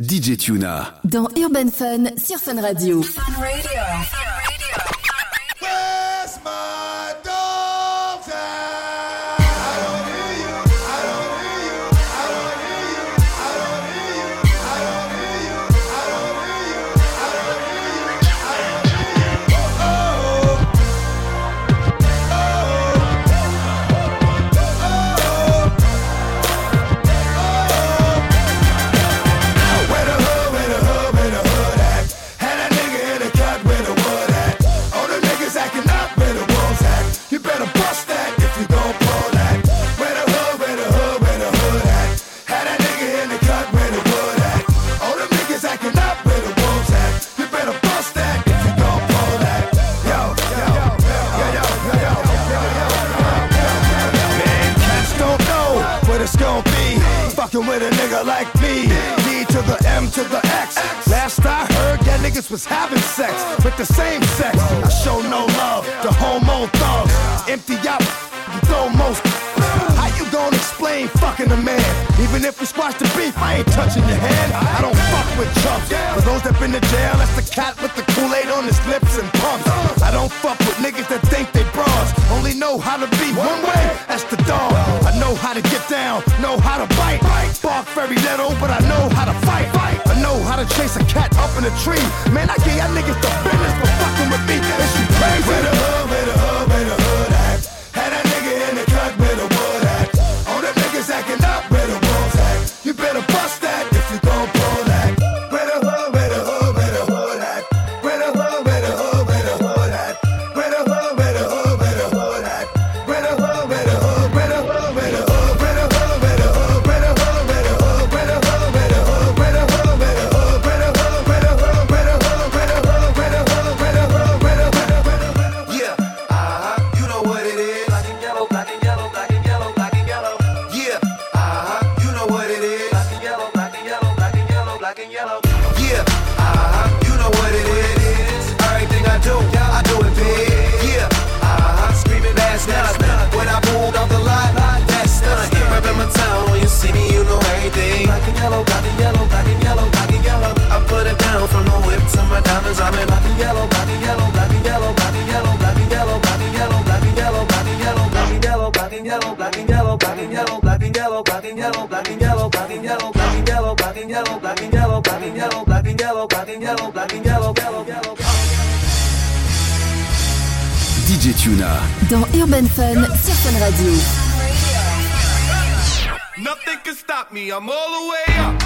DJ Tuna. Dans Urban Fun, sur Fun Radio. Fun Radio. that a nigga like me, D to the M to the X. Last I heard, that niggas was having sex with the same sex. I show no love to homo thugs. Empty out, you throw most. How you gonna explain fucking a man? Even if we squash the beef, I ain't touching your hand. I don't fuck with chumps. For those that been to jail, that's the cat with the Kool-Aid on his lips and pumps. I don't fuck with niggas that think they bras. Only know how to be one way, that's the dog. I know how to get down, know how to very little, but I know how to fight. I know how to chase a cat up in a tree. Man, I get y'all niggas the business. Tuna dans Urban Fun sur Fun Radio. Nothing can stop me, I'm all the way up.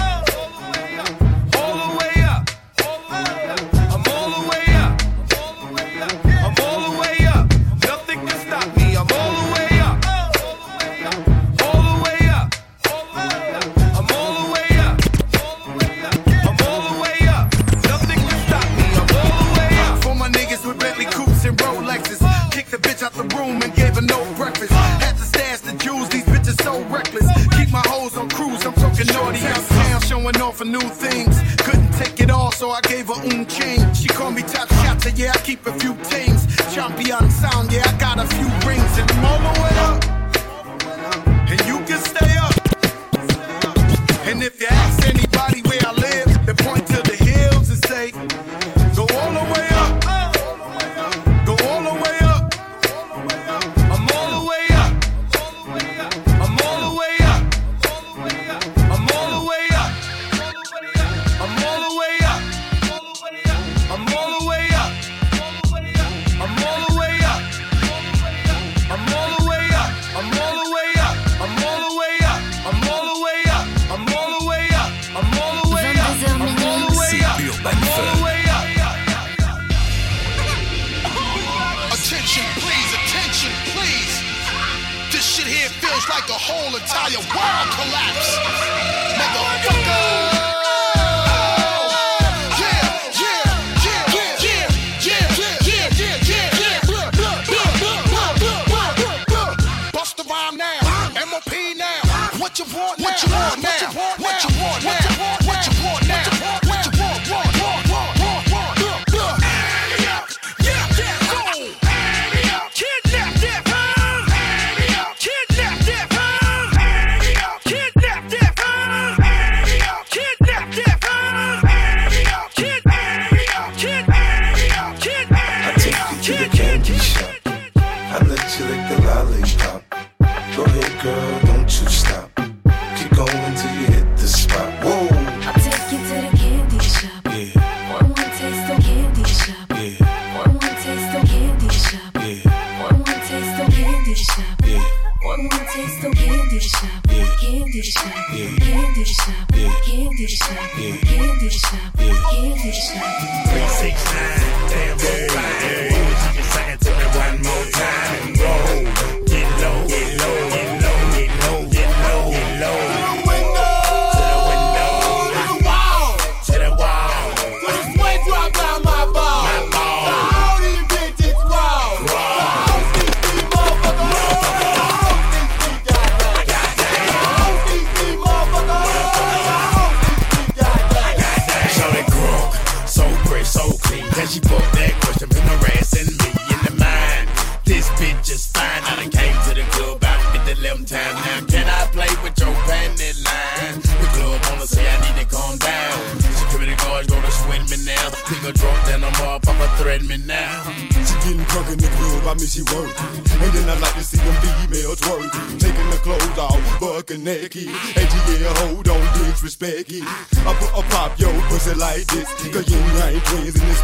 Maggie. I put a pop yo pussy like this. The yin yang twins in this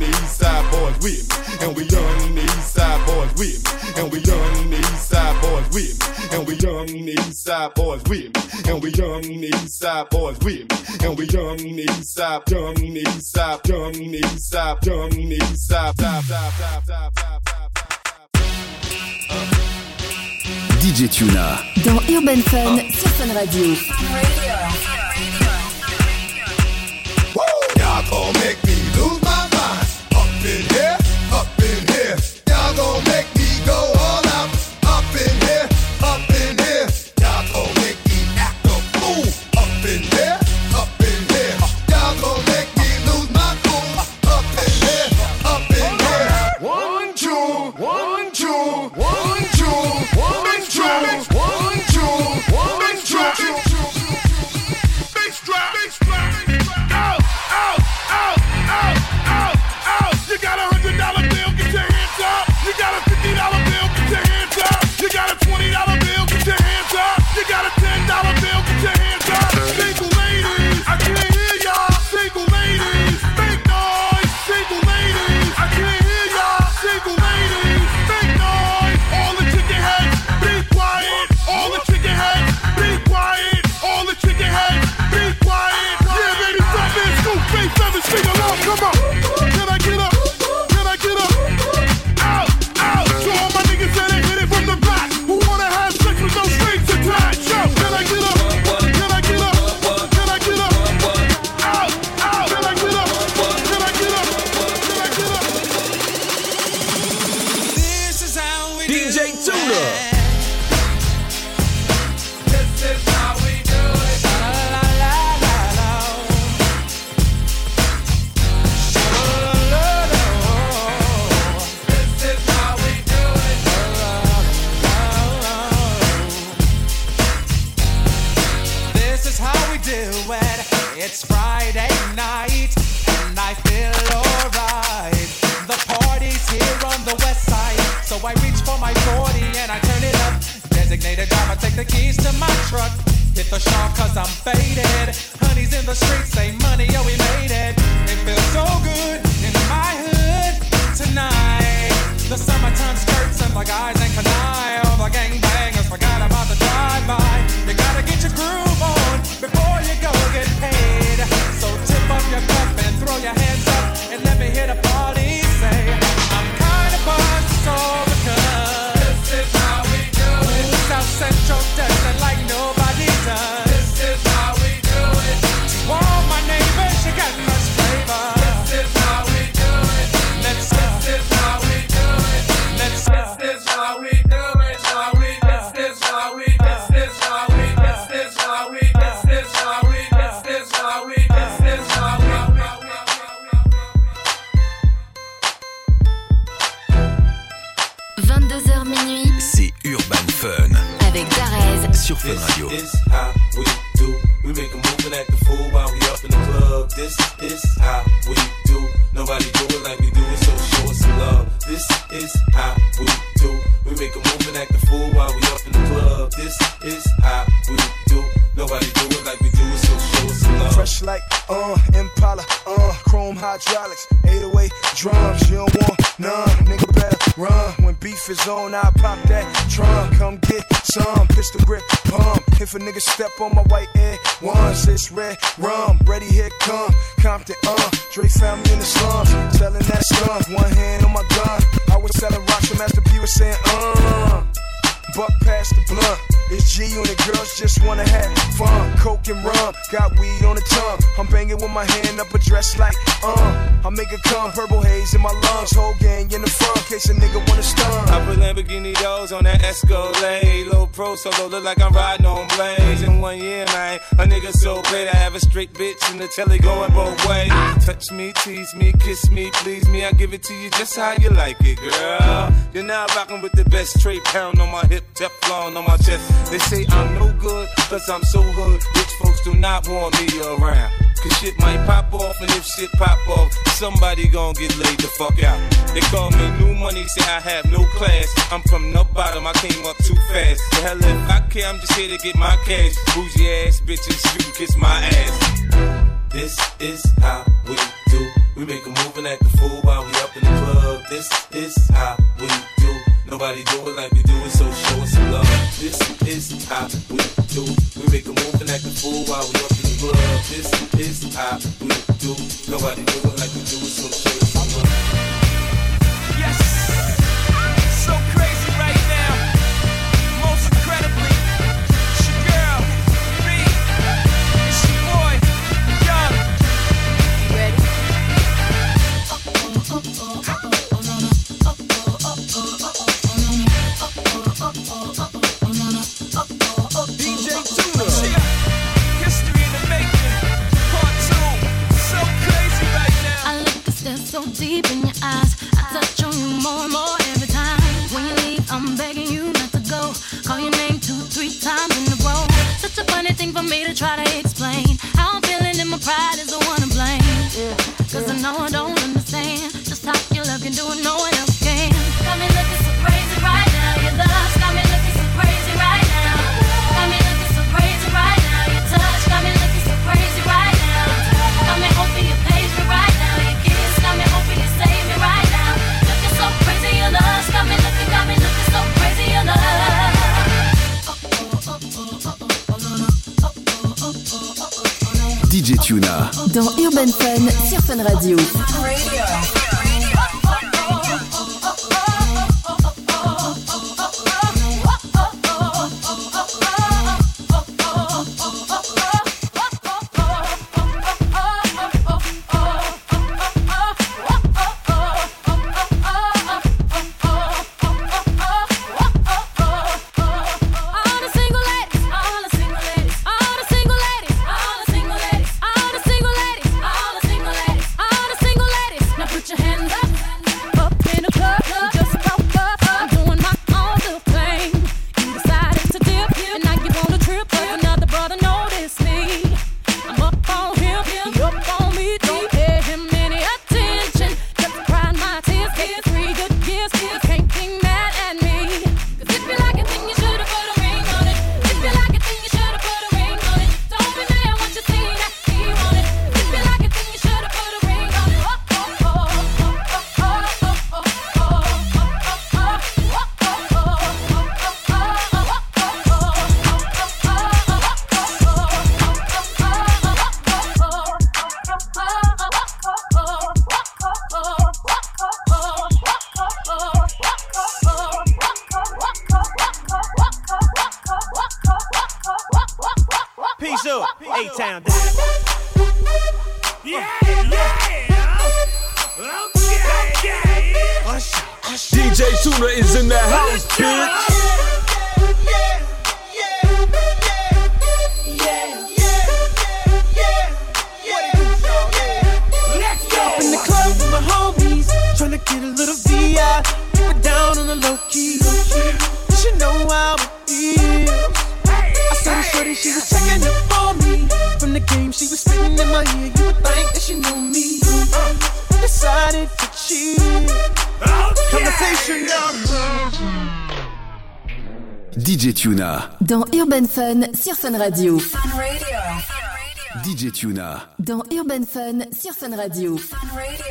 the East Side Boys with. And we young the East Side Boys with. And we young and the East Side Boys with. And we young Boys with. And we young and the Side Boys with. And we young young the and the East Side, and the East Side. DJ Tuna. Dans Urban Fun, Антонова 11. A nigga step on my white air once, it's red rum. Ready, here come Compton, uh. Dre found me in the slums, selling that stuff. One hand on my gun. I was selling rocks, and Master P was saying, uh. Buck past the blunt. It's G and the girls just wanna have fun. Coke and rum, got weed my hand up a dress like, uh. I make it come, purple haze in my lungs. Whole gang in the front, case a nigga wanna stun. I put Lamborghini doors on that Escalade. Low pro solo, look like I'm riding on blades. In one year, man, a nigga so great. I have a straight bitch in the telly going both ways. Touch me, tease me, kiss me, please me. I give it to you just how you like it, girl. You're now rocking with the best straight pound on my hip, Teflon on my chest. They say I'm no good, cause I'm so hood. Rich folks do not want me around. Cause shit might pop off, and if shit pop off, somebody gon' get laid the fuck out. They call me new money, say I have no class. I'm from the bottom, I came up too fast. The hell if I care, I'm just here to get my cash. Bougie ass bitches, you can kiss my ass. This is how we do. We make a move and act a fool while we up in the club. This is how we do. Nobody do it like we do it, so show us some love. This is how we do. We make a move and act a fool while we up in the club. This is how we do. Nobody do it like we do it, so show us sur Radio. DJ Tuna. Dans Urban Fun sur Fun Radio. Fun Radio.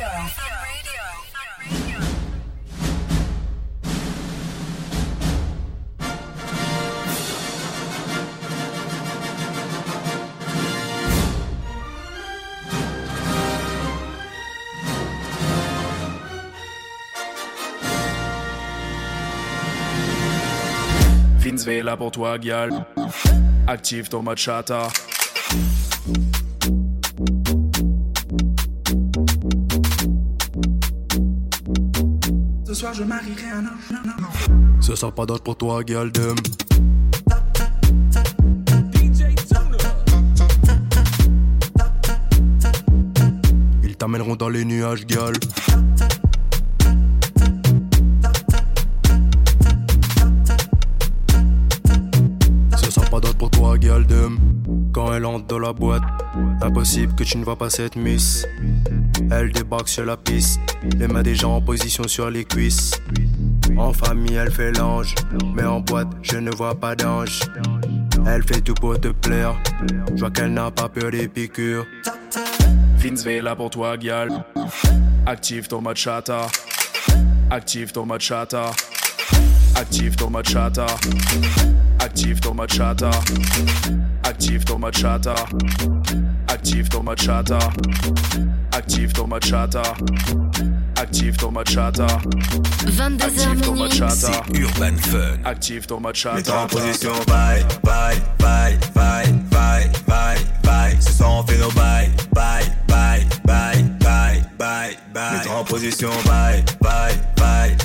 Vince Vela pour toi, Guial. Active ton mode chata. Ce soir, je marierai un homme. Ce sera pas d'autre pour toi, Galdem. Ils t'amèneront dans les nuages, gal. dans la boîte. Impossible que tu ne vois pas cette miss. Elle débarque sur la piste, les mains des gens en position sur les cuisses. En famille, elle fait l'ange, mais en boîte, je ne vois pas d'ange. Elle fait tout pour te plaire, je vois qu'elle n'a pas peur des piqûres. Vince V pour toi, Gial. Active ton machata, active ton machata. Active dans ma. Active dans ma. Active dans ma chata. Active dans. Active dans ma chata. Active 22 Active dans. Urban Fun. Active dans ma chata. Mets-toi en position. Bye, bye, bye, bye, bye, bye, bye. Ce soir on fait nos bye, bye, bye, bye, bye, bye, bye. En position. Bye, bye, bye.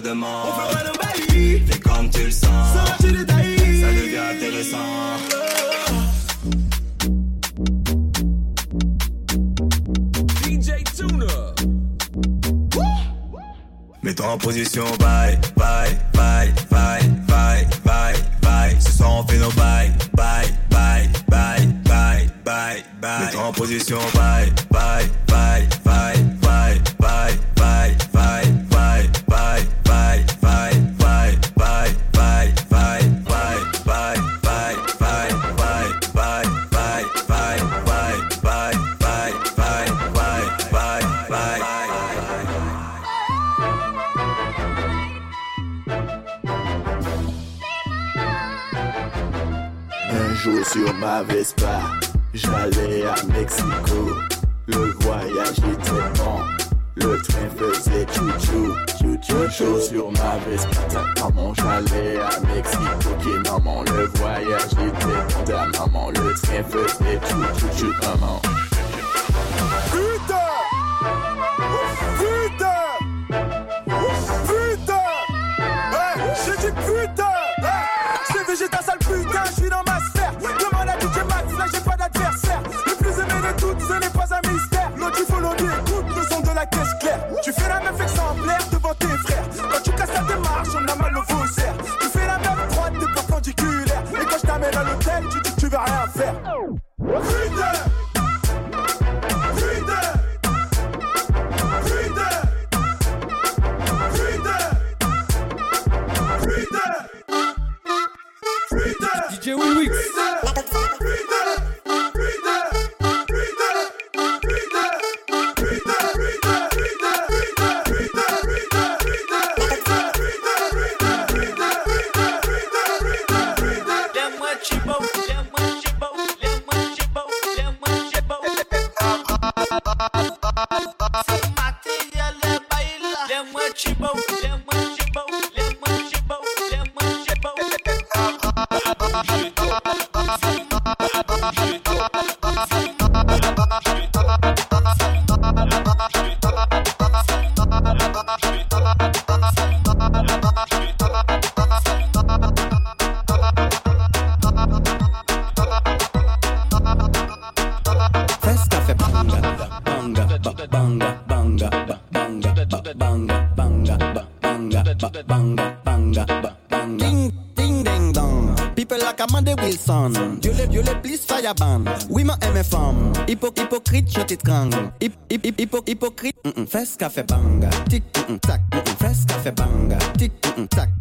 demande. la bande. Oui, ma aime femme. Hypo, hypocrite, je t'étrangle. Hip, hip, hip, hypo, hypocrite. Mm -mm. Fais ce qu'a fait banga. Tic, mm -mm. tac. Mm -mm. Fais ce qu'a fait banga. Tic, mm -mm. tac.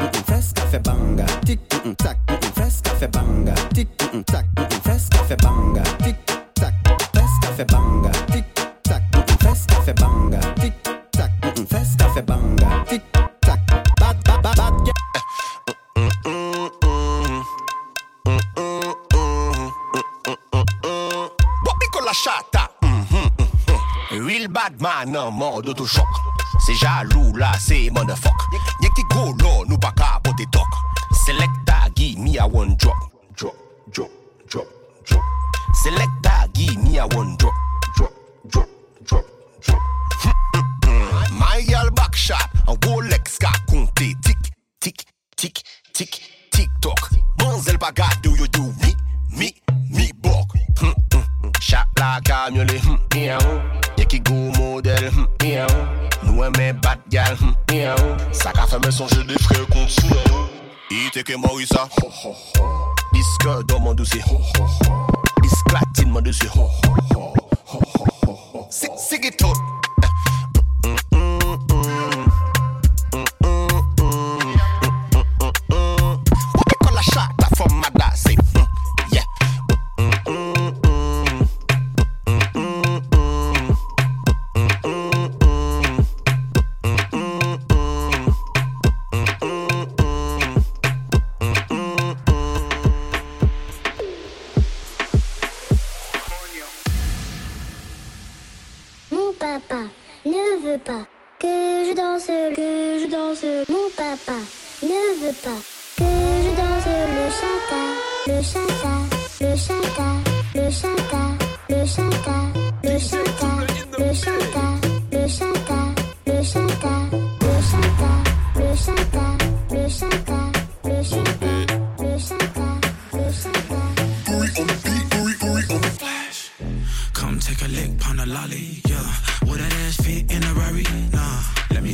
madman nan man d'autochok Se jalou la se motherfuck. Nye ki golo nou pa ka pote tok Selecta gi mi a one drop. Drop, drop, drop, drop. Selecta gi mi a one moi oui ça. Disque dans mon dossier. Disclatine mon dossier.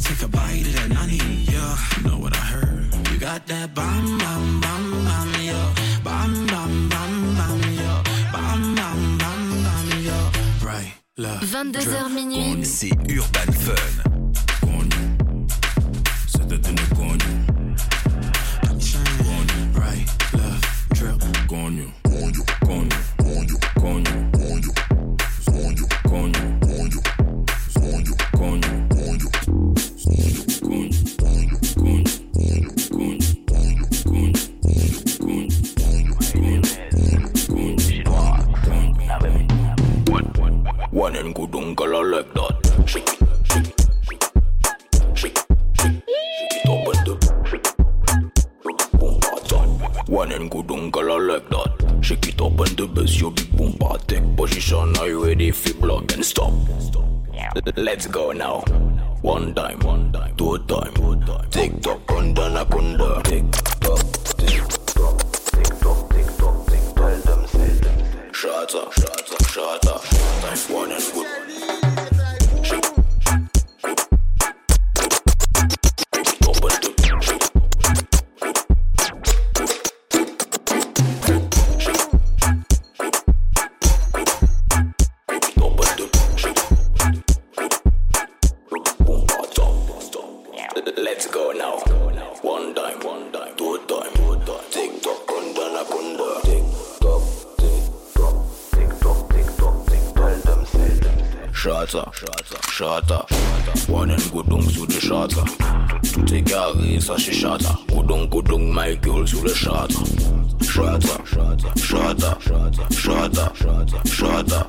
take a bite of that nani, yeah. Know what I heard? You got that bomb, Right, 22h minuit. C'est Urban Fun. Shada,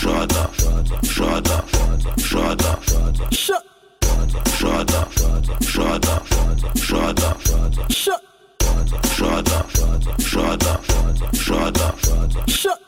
Shada, Shada, Shada, Shada, Shada, Shada, Shada, Shada, Shada, Shada, Shada, Shada,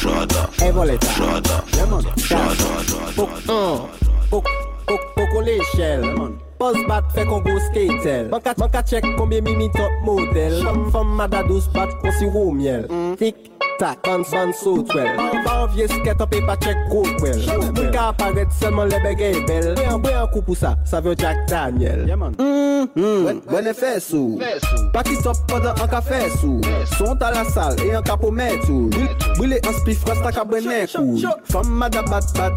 Shada, Evoleta, Shada, Lemon, Shada, Book, book, book on l'échelle, Pos bat fè kon go skatel Man ka chek konbyen mi top model Fèm fèm mada dos bat kon si rou miel tik tak, ban ban sot wel Ban vie sket an pe pa chek wel Mwen ka aparet selman le bel Bwe an kou pou sa, sa vyo Jack Daniel. Efè sou Pati top padan an ka fè sou Sont a la sal e an ka pou Bwile an ka kou Fam mada bat bat.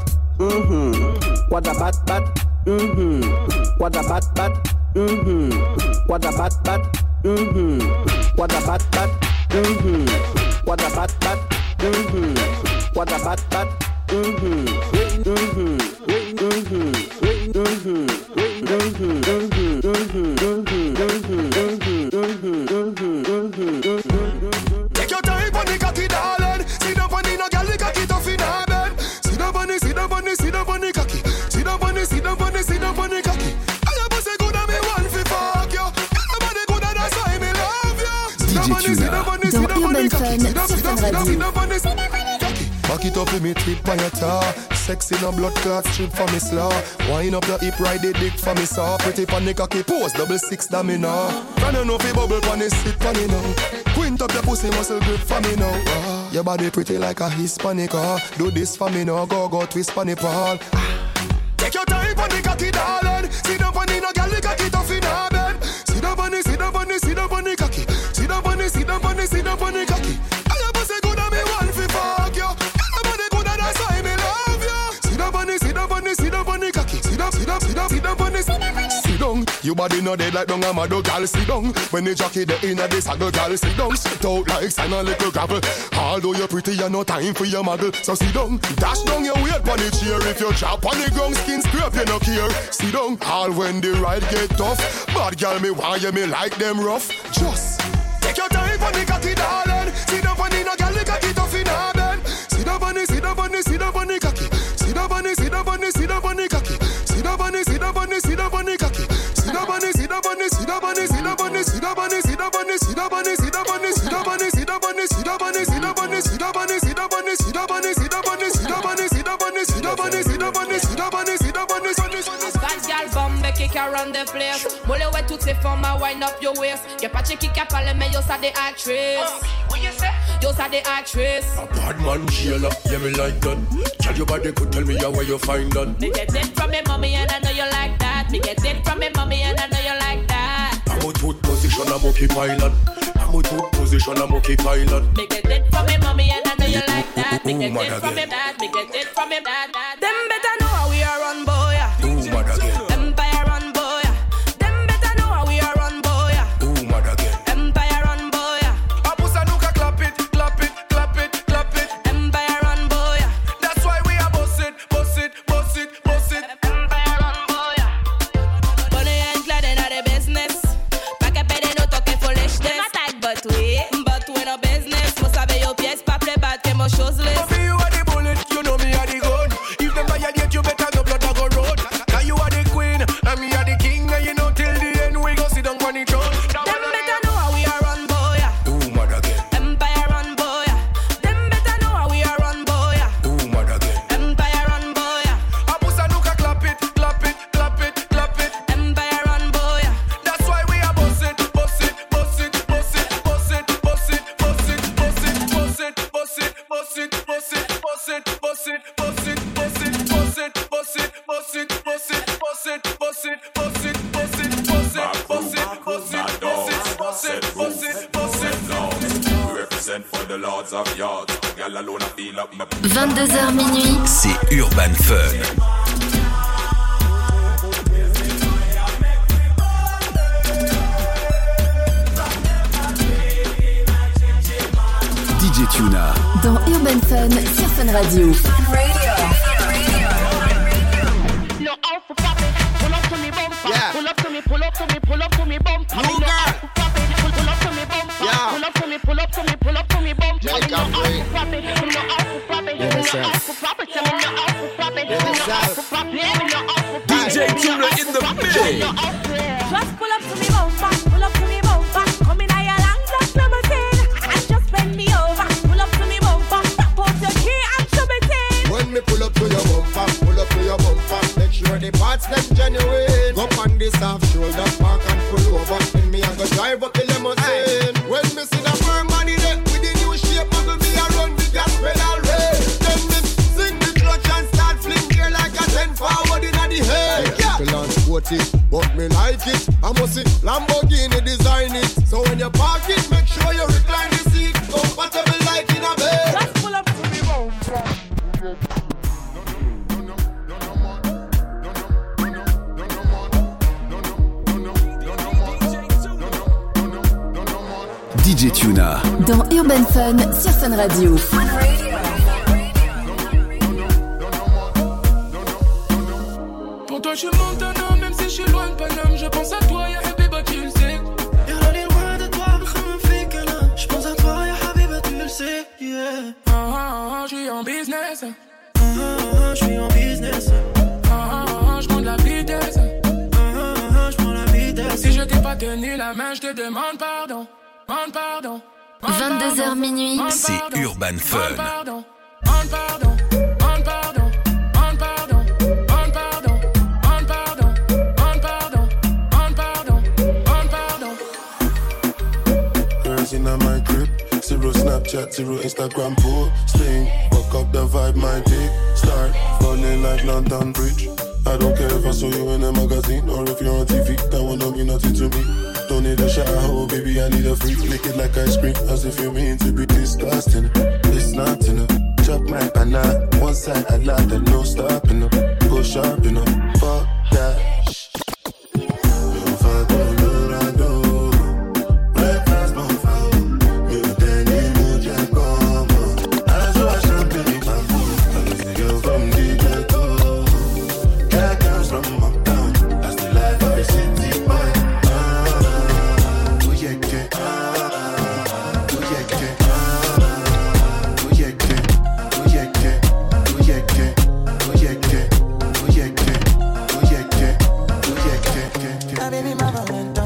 Wada bat bat. Mhm Wada bat bat. Mhm Wada bat bat. Wada bat bat What a bat bat, mm-hmm. What a bat bat, mm-hmm. Mm-hmm. Mm-hmm. Mm-hmm. Mm-hmm. Mm-hmm. Mm-hmm. Mm-hmm. Down on the, sit down on the cocky. Back it up with me tip on your tar. Sexy no blood clot strip for me slaw. Wind up your hip ride the dick for me saw. Pretty pan the cocky pose double six da me now Can you know fi bubble pan it sit pan it now Quint up your pussy muscle grip for me now. Ah, Your body pretty like a Hispanic ah. Do this for me now go go twist pan it pal Take your time on the cocky darling. Sit down on the no girl the cocky tough in Your body no dead like dung a mad gal sit down. When the jockey the inna the saddle gal down Sit out like sand a little gravel. Although you're pretty you no time for your muggle So sit down. Dash down your weight pon the chair. If you chop on the ground skin scrape you no care. Sit down. All when the ride get tough. Bad gal me why you me like them rough. Just Take your time on the cocky darling. On the no gal the cocky tough in her bed. Sit down on the sit on the sit on the around the place Molle ouais toutes ces formes à wind up your waist Y'a pas de qui a parlé mais yo ça des actrices What you say? Yo ça des actrices Bad man jailer, yeah me like that. Tell your body could tell me yeah, where you find that. Me get it from me mommy and I know you like that Me get it from me mommy and I know you like that I'm a tooth position, I'm okay pilot. I'm a tooth position, I'm okay pilot. Me get it from me mommy and I know you like that Me get it from me dad, me get it from me dad, Fun sur Fun Radio. Pour toi, je suis Montana, même si je suis loin de Paname. Je pense à toi, ya Habiba, tu le sais. Et aller loin de toi. Je pense à toi, ya Habiba, tu le sais. Yeah. Ah, ah, ah, je suis en business. Ah, ah, ah, je suis en business. Ah, ah, ah, je prends de la vitesse. Ah, ah, ah, je prends la vitesse. Si je t'ai pas tenu la main, je te demande pardon. Demande pardon. 22h minuit, c'est Urban Fun. Snapchat, zero Instagram posting. Fuck up the vibe, my dick. Start falling like London Bridge. I don't care if I saw you in a magazine or if you're on TV. That will not mean nothing to me. Don't need a shower, oh, baby, I need a freak. Lick it like ice cream, as if you mean to be disgusting. It's nothing, chop my banana, one side I like and no stopping, go sharp, know, fuck that. Now baby my valentine.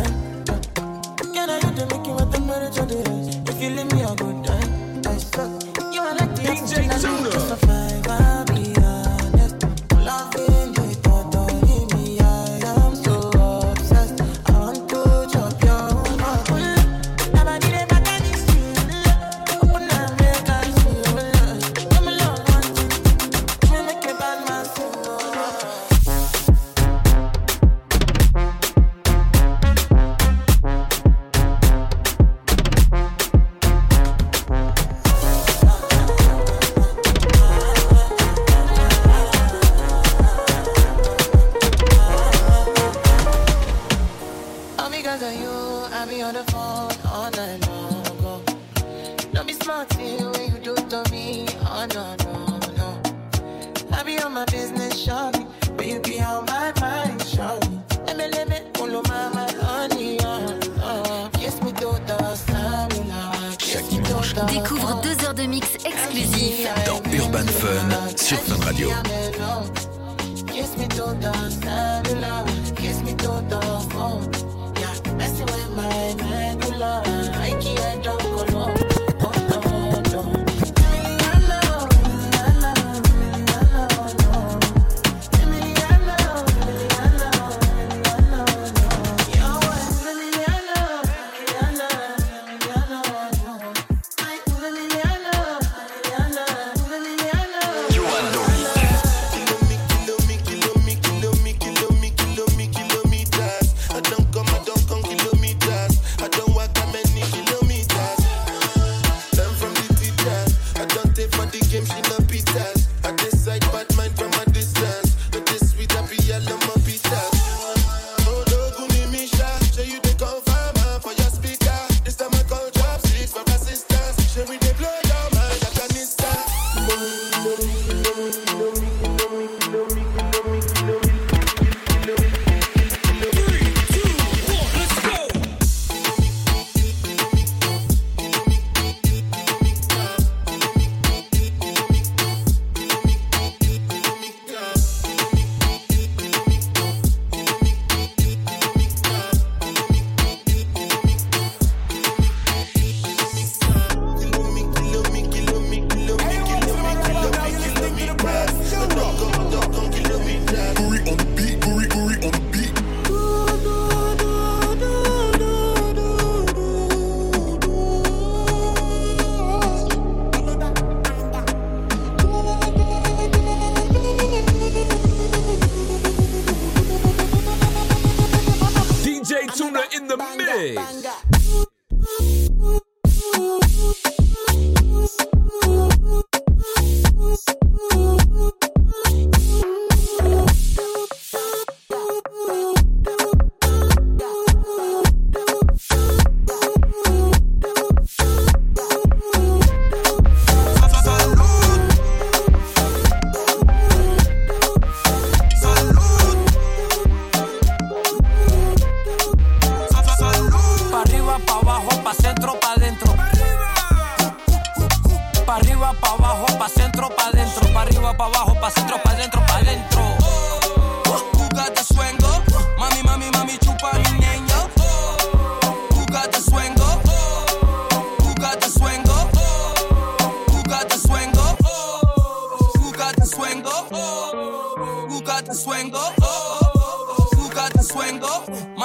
I At say, but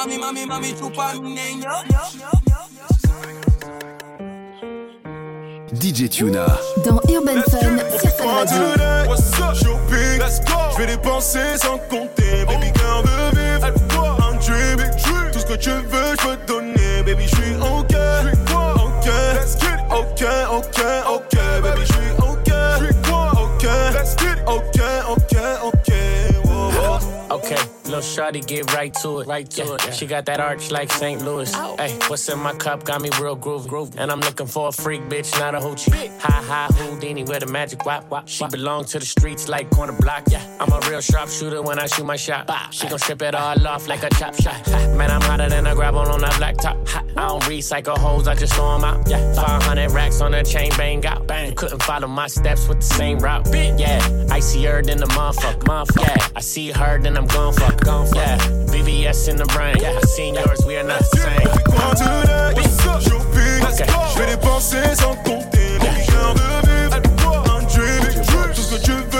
Mami, mami, mami, chupa niño. DJ Tuna. Dans Urban Fun sur Fun Radio. What's up, shopping? Let's go. Je vais dépenser sans compter, baby girl de vivre. Un dream. Tout ce que tu veux, je peux te donner, shawty, get right to it. Right to it. She got that arch like St. Louis. Hey, what's in my cup got me real groovy. groovy. And I'm looking for a freak bitch, not a hoochie. Hi hi Houdini with a magic wop wop. She belong to the streets like corner block. Yeah, I'm a real sharpshooter when I shoot my shot. She gon' strip it all off like a chop shot. Man, I'm hotter than a gravel on that black top. I don't recycle hoes, I just throw throw 'em out. Yeah, 500 racks on a chain, bang out. Bang. Couldn't follow my steps with the same route. Yeah, icier than the motherfucker. Motherfucker. Yeah, I see her, then I'm gon' fuck. Gon' fuck. Yeah, in the brain. Yeah. Seniors, we are not the same. Loin de là, oui. je vis. Okay. Je fais des sans compter. Les de. Un dream. Tout ce que tu veux.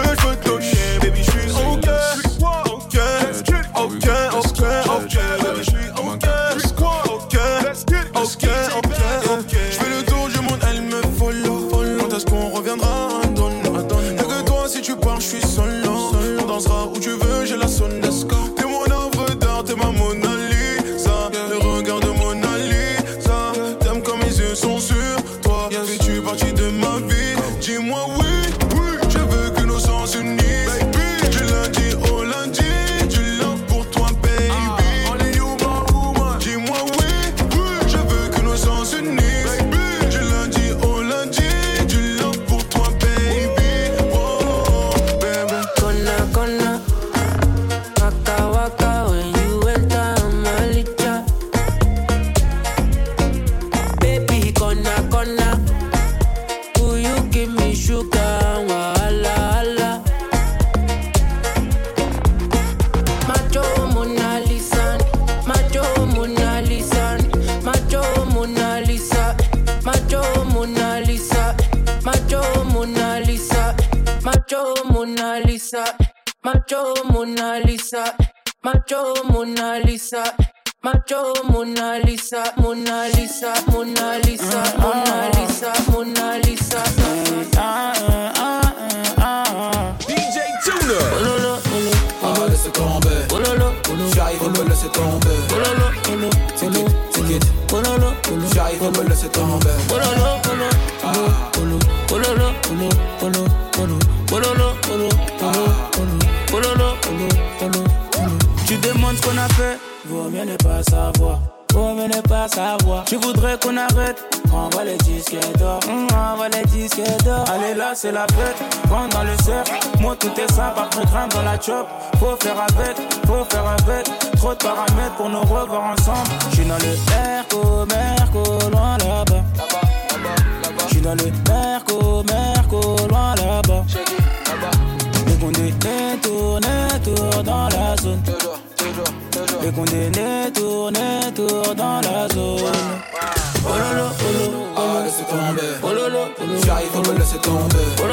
J'arrive, faut me laisser tomber. Oh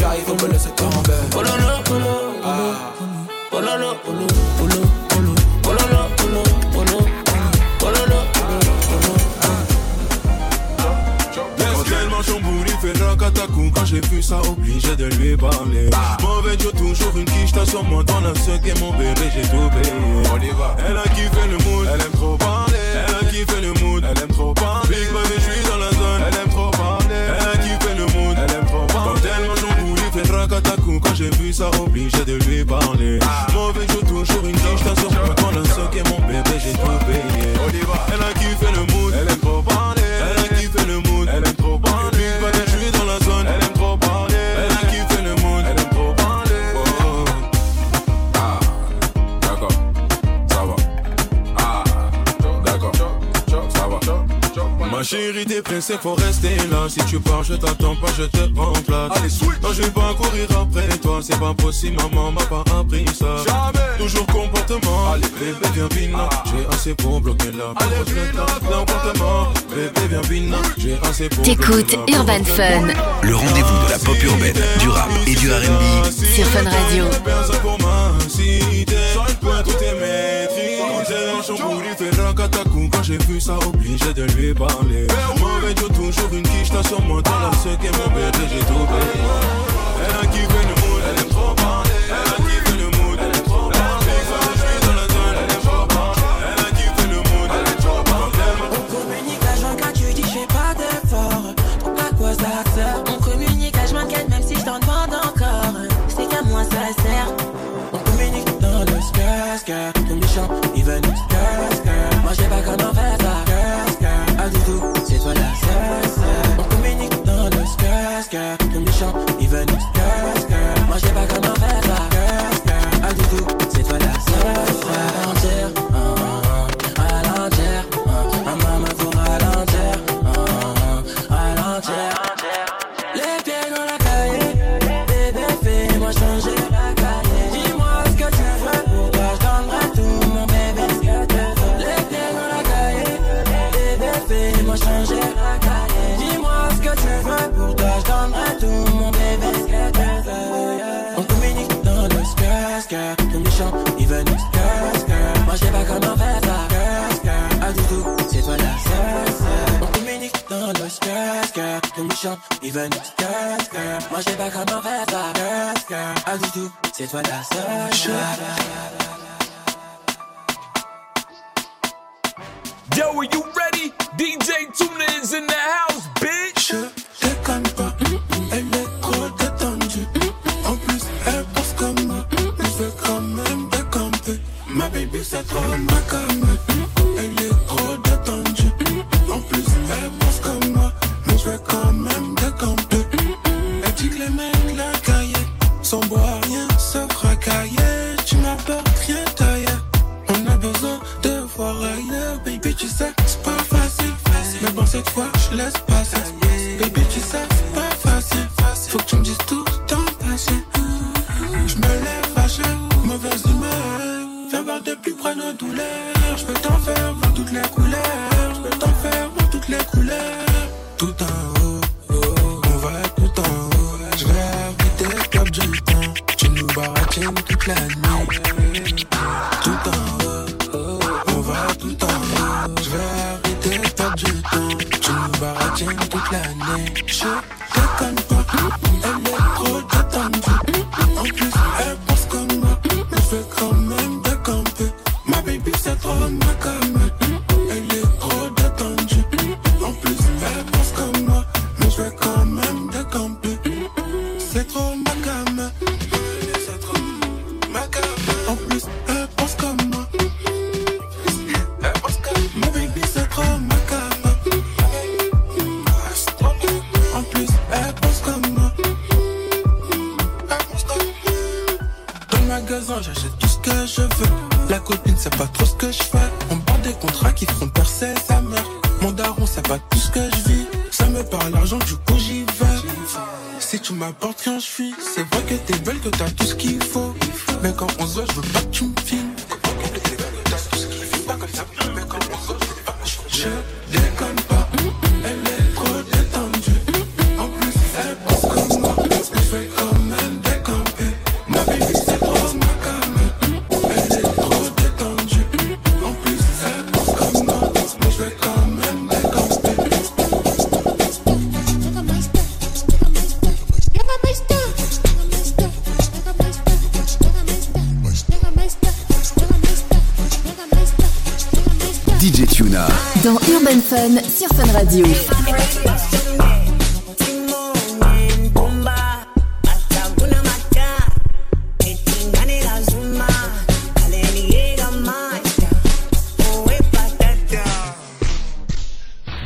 j'arrive, me laisser tomber. Oh Quand j'ai vu ça, obligé de lui parler. Ah. Dieu, toujours une quiche, sur mon la seule qui est mon bébé, j'ai tout payé. On va. Elle a kiffé le mood, elle aime trop. Elle qui fait le mood, elle aime trop parler. Big Baby, je suis dans la zone, elle aime trop parler. Elle qui fait le mood, elle aime trop parler. Quand elle mange au il fait racatacou. Quand j'ai vu ça, obligé de lui parler. Ah. Mauvais jeu, toujours une niche, t'assure que quand la mon bébé, j'ai tout payé. Elle a kiffé le mood, elle aime Chérie, tes principes faut rester là. Si tu pars, je t'attends pas, je te remplace. Allez, sweet. Non, je vais pas courir après toi. C'est pas possible, maman m'a pas appris ça. Jamais. Toujours comportement. Allez, bébé, viens, vina. Ah. J'ai assez pour bloquer la Allez, vina, comportement. Bébé, viens, vina. J'ai assez pour T'écoutes Urban Fun. Le rendez-vous de la pop urbaine, du rap et du RB. Sur Fun Radio cité. Sur le tout est maîtrisé. J'ai un chambouli, fait. Quand j'ai vu ça, obligé de lui parler. Mauvais Dieu, toujours une quiche, t'as sur mon mon bébé, j'ai tout payé. Elle a elle est trop bas. girl. change toute l'année.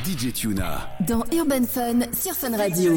DJ Tuna. Dans Urban Fun, sur Radio.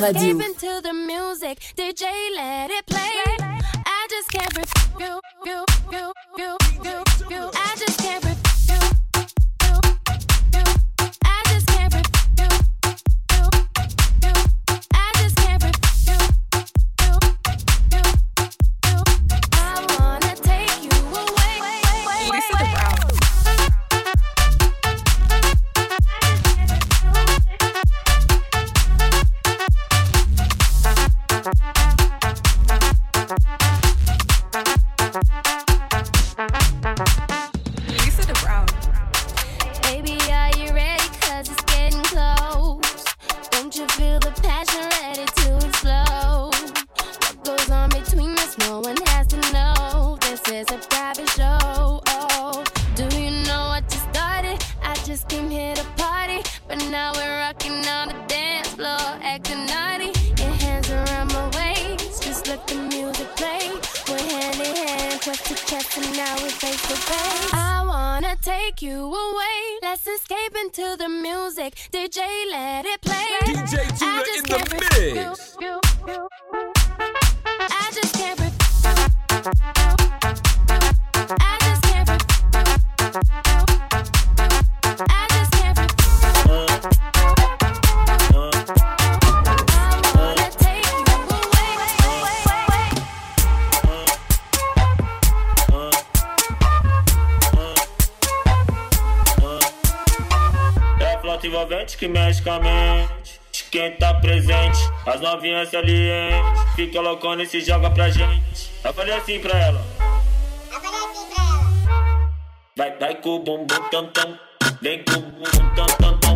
Radio. freneticamente. Quem tá presente, as novinhas se aliente. Fica loucona e se joga pra gente. Eu falei assim pra ela. Eu falei assim pra ela. Vai, vai com o bumbum tam tam. Vem com o bumbum tam tam tam.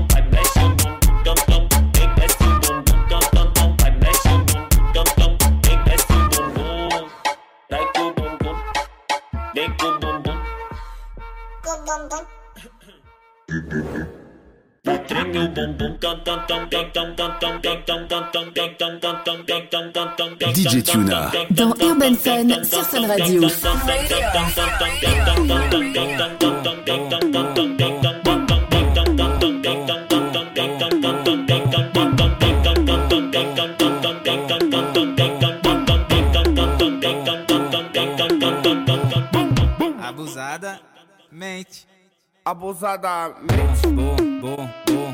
DJ Tuna dans Urban Fun sur Fun Radio. Abusada mente. Bom.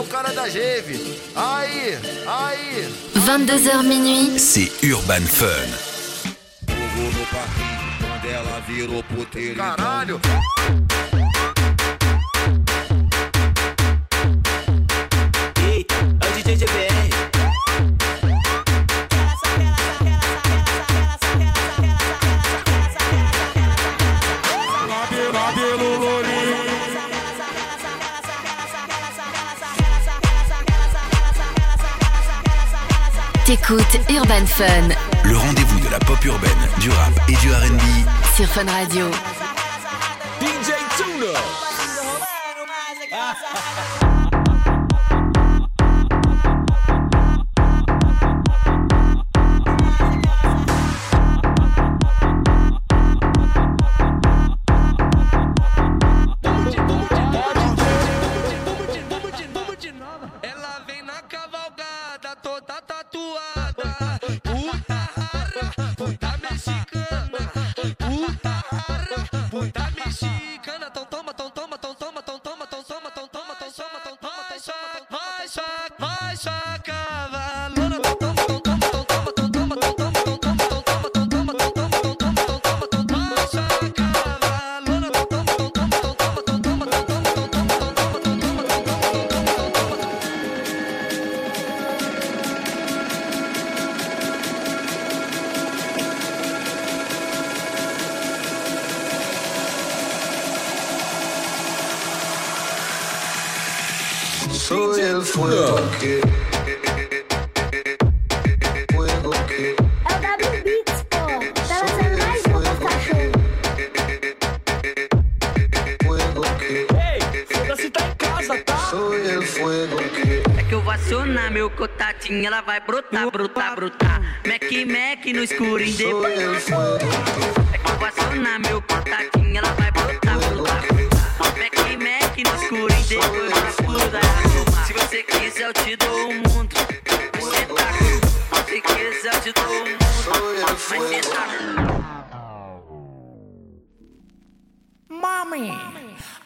o cara da Geve. Aí, aí. 22h minuit. C'est Urban Fun. Caralho. écoute Urban Fun. Le rendez-vous de la pop urbaine, du rap et du RB. Sur Fun Radio. Acionar meu contatinho, ela vai brotar, brotar, brotar. Mac, Mac no escurinho depois. É que eu vou acionar meu contatinho, ela vai brotar, brotar. Mac, Mac no escurinho depois pra escurar. Se você quiser, eu te dou o mundo. Você tá. Se quiser, eu te dou o mundo. Mas você tá com.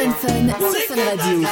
Fun sur Fun Radio.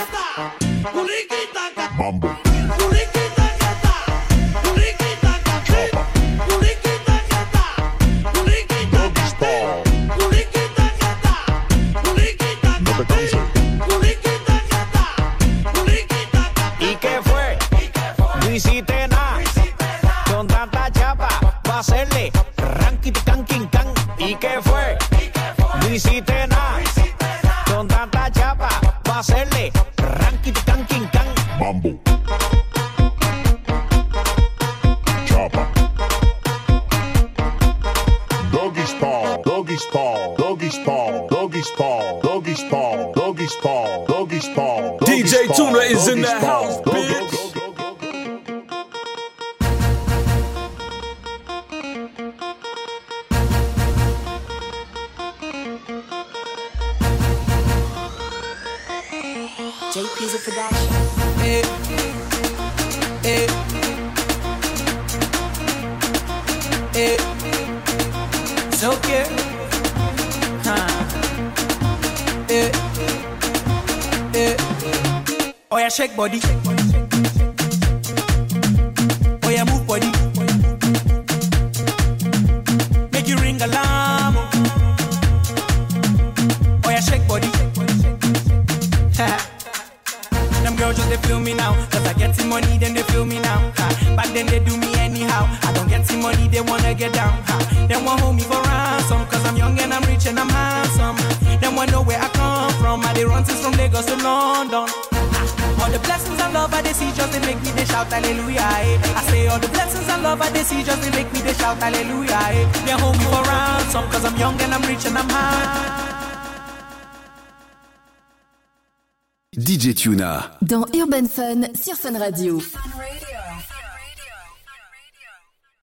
Fun sur. Radio.